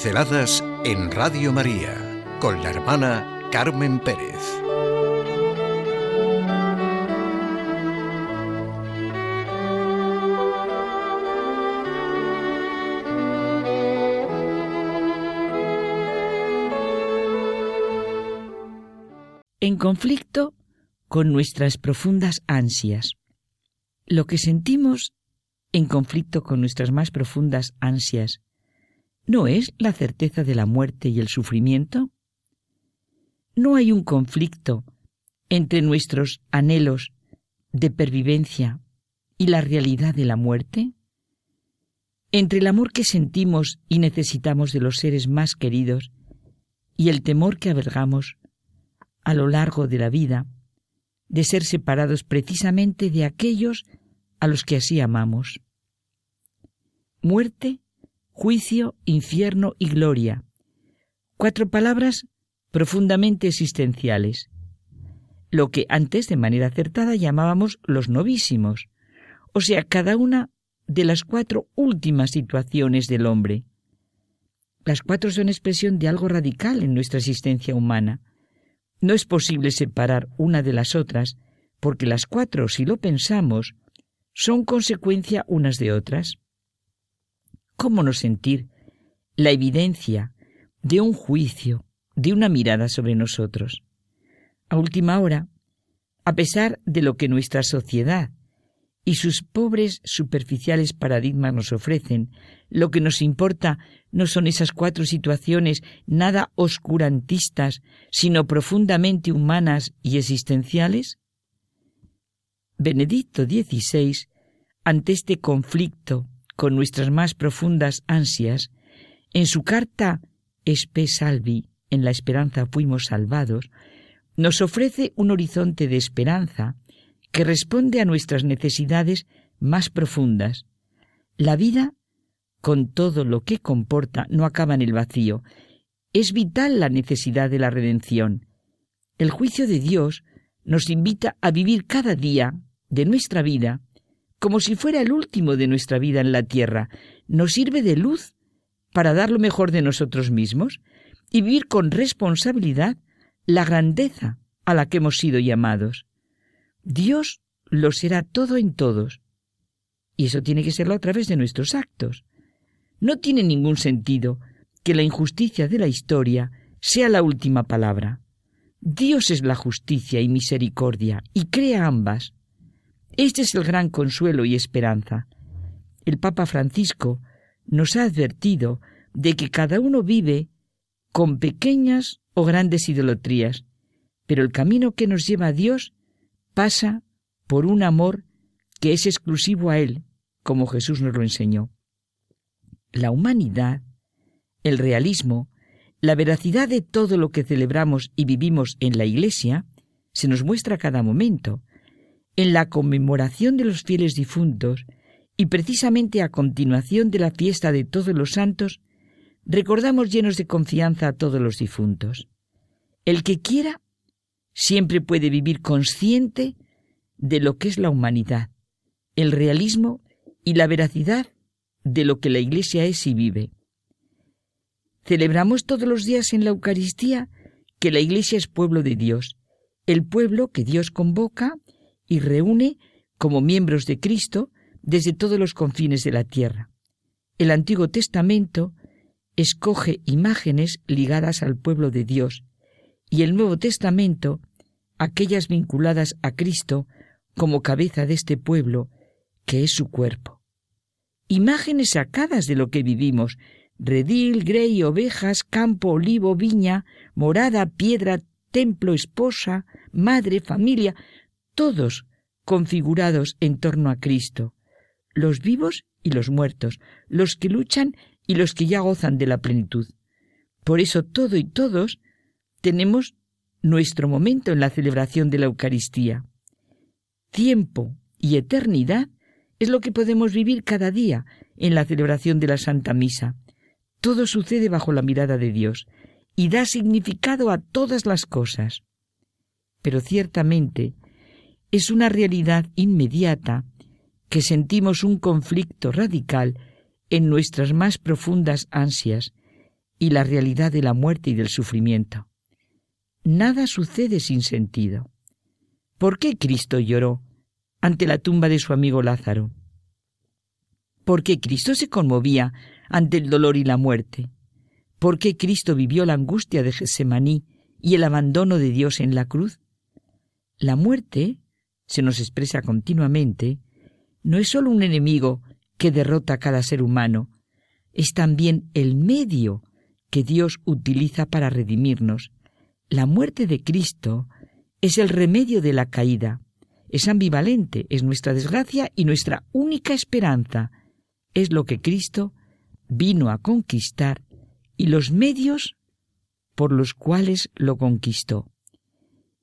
Pinceladas en Radio María con la hermana Carmen Pérez. En conflicto con nuestras profundas ansias. Lo que sentimos en conflicto con nuestras más profundas ansias ¿No es la certeza de la muerte y el sufrimiento? ¿No hay un conflicto entre nuestros anhelos de pervivencia y la realidad de la muerte? ¿Entre el amor que sentimos y necesitamos de los seres más queridos y el temor que albergamos a lo largo de la vida de ser separados precisamente de aquellos a los que así amamos? Muerte juicio, infierno y gloria. Cuatro palabras profundamente existenciales. Lo que antes de manera acertada llamábamos los novísimos, o sea, cada una de las cuatro últimas situaciones del hombre. Las cuatro son expresión de algo radical en nuestra existencia humana. No es posible separar una de las otras, porque las cuatro, si lo pensamos, son consecuencia unas de otras. ¿Cómo no sentir la evidencia de un juicio, de una mirada sobre nosotros? A última hora, a pesar de lo que nuestra sociedad y sus pobres superficiales paradigmas nos ofrecen, lo que nos importa no son esas cuatro situaciones nada oscurantistas, sino profundamente humanas y existenciales? Benedicto XVI, ante este conflicto con nuestras más profundas ansias, en su carta Espe Salvi, en la esperanza fuimos salvados, nos ofrece un horizonte de esperanza que responde a nuestras necesidades más profundas. La vida, con todo lo que comporta, no acaba en el vacío. Es vital la necesidad de la redención. El juicio de Dios nos invita a vivir cada día de nuestra vida como si fuera el último de nuestra vida en la tierra, nos sirve de luz para dar lo mejor de nosotros mismos y vivir con responsabilidad la grandeza a la que hemos sido llamados. Dios lo será todo en todos. Y eso tiene que serlo a través de nuestros actos. No tiene ningún sentido que la injusticia de la historia sea la última palabra. Dios es la justicia y misericordia, y crea ambas. Este es el gran consuelo y esperanza. El Papa Francisco nos ha advertido de que cada uno vive con pequeñas o grandes idolatrías, pero el camino que nos lleva a Dios pasa por un amor que es exclusivo a Él, como Jesús nos lo enseñó. La humanidad, el realismo, la veracidad de todo lo que celebramos y vivimos en la Iglesia, se nos muestra a cada momento, en la conmemoración de los fieles difuntos y precisamente a continuación de la fiesta de todos los santos, recordamos llenos de confianza a todos los difuntos. El que quiera siempre puede vivir consciente de lo que es la humanidad, el realismo y la veracidad de lo que la Iglesia es y vive. Celebramos todos los días en la Eucaristía que la Iglesia es pueblo de Dios, el pueblo que Dios convoca y reúne como miembros de Cristo desde todos los confines de la tierra. El Antiguo Testamento escoge imágenes ligadas al pueblo de Dios y el Nuevo Testamento aquellas vinculadas a Cristo como cabeza de este pueblo, que es su cuerpo. Imágenes sacadas de lo que vivimos, redil, grey, ovejas, campo, olivo, viña, morada, piedra, templo, esposa, madre, familia, todos configurados en torno a Cristo, los vivos y los muertos, los que luchan y los que ya gozan de la plenitud. Por eso todo y todos tenemos nuestro momento en la celebración de la Eucaristía. Tiempo y eternidad es lo que podemos vivir cada día en la celebración de la Santa Misa. Todo sucede bajo la mirada de Dios y da significado a todas las cosas. Pero ciertamente es una realidad inmediata que sentimos un conflicto radical en nuestras más profundas ansias y la realidad de la muerte y del sufrimiento. Nada sucede sin sentido. ¿Por qué Cristo lloró ante la tumba de su amigo Lázaro? ¿Por qué Cristo se conmovía ante el dolor y la muerte? ¿Por qué Cristo vivió la angustia de Gesemaní y el abandono de Dios en la cruz? La muerte, se nos expresa continuamente, no es sólo un enemigo que derrota a cada ser humano, es también el medio que Dios utiliza para redimirnos. La muerte de Cristo es el remedio de la caída. Es ambivalente, es nuestra desgracia y nuestra única esperanza. Es lo que Cristo vino a conquistar y los medios por los cuales lo conquistó.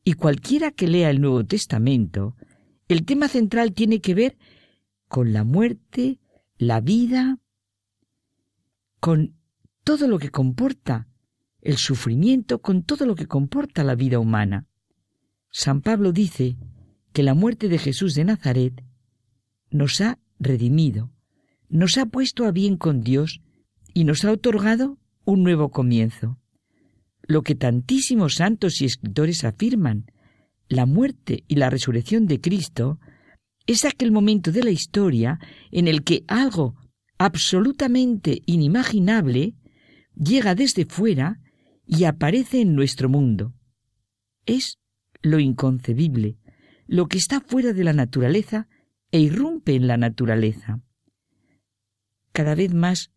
Y cualquiera que lea el Nuevo Testamento, el tema central tiene que ver con la muerte, la vida, con todo lo que comporta el sufrimiento, con todo lo que comporta la vida humana. San Pablo dice que la muerte de Jesús de Nazaret nos ha redimido, nos ha puesto a bien con Dios y nos ha otorgado un nuevo comienzo. Lo que tantísimos santos y escritores afirman, la muerte y la resurrección de Cristo, es aquel momento de la historia en el que algo absolutamente inimaginable llega desde fuera y aparece en nuestro mundo. Es lo inconcebible, lo que está fuera de la naturaleza e irrumpe en la naturaleza. Cada vez más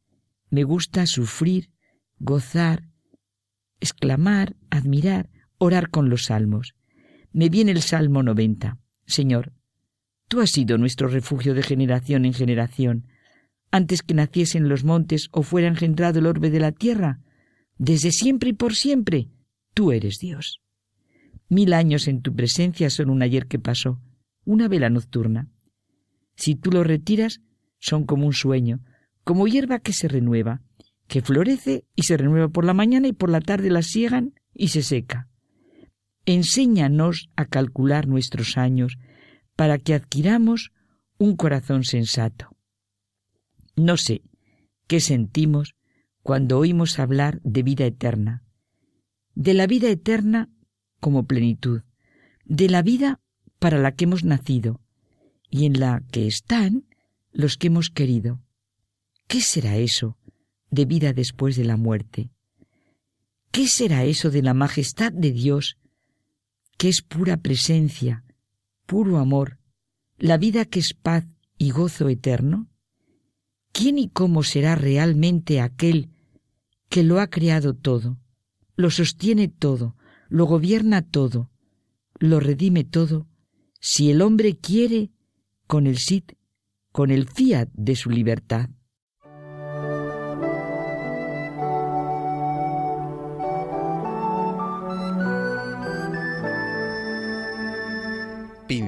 me gusta sufrir gozar, exclamar, admirar, orar con los salmos. Me viene el Salmo 90. Señor, tú has sido nuestro refugio de generación en generación. Antes que naciesen los montes o fuera engendrado el orbe de la tierra, desde siempre y por siempre, tú eres Dios. Mil años en tu presencia son un ayer que pasó, una vela nocturna. Si tú lo retiras, son como un sueño, como hierba que se renueva, que florece y se renueva por la mañana y por la tarde la siegan y se seca. Enséñanos a calcular nuestros años para que adquiramos un corazón sensato. No sé qué sentimos cuando oímos hablar de vida eterna, de la vida eterna como plenitud, de la vida para la que hemos nacido y en la que están los que hemos querido. ¿Qué será eso de vida después de la muerte. ¿Qué será eso de la majestad de Dios, que es pura presencia, puro amor, la vida que es paz y gozo eterno? ¿Quién y cómo será realmente aquel que lo ha creado todo, lo sostiene todo, lo gobierna todo, lo redime todo, si el hombre quiere con el sit, con el fiat de su libertad?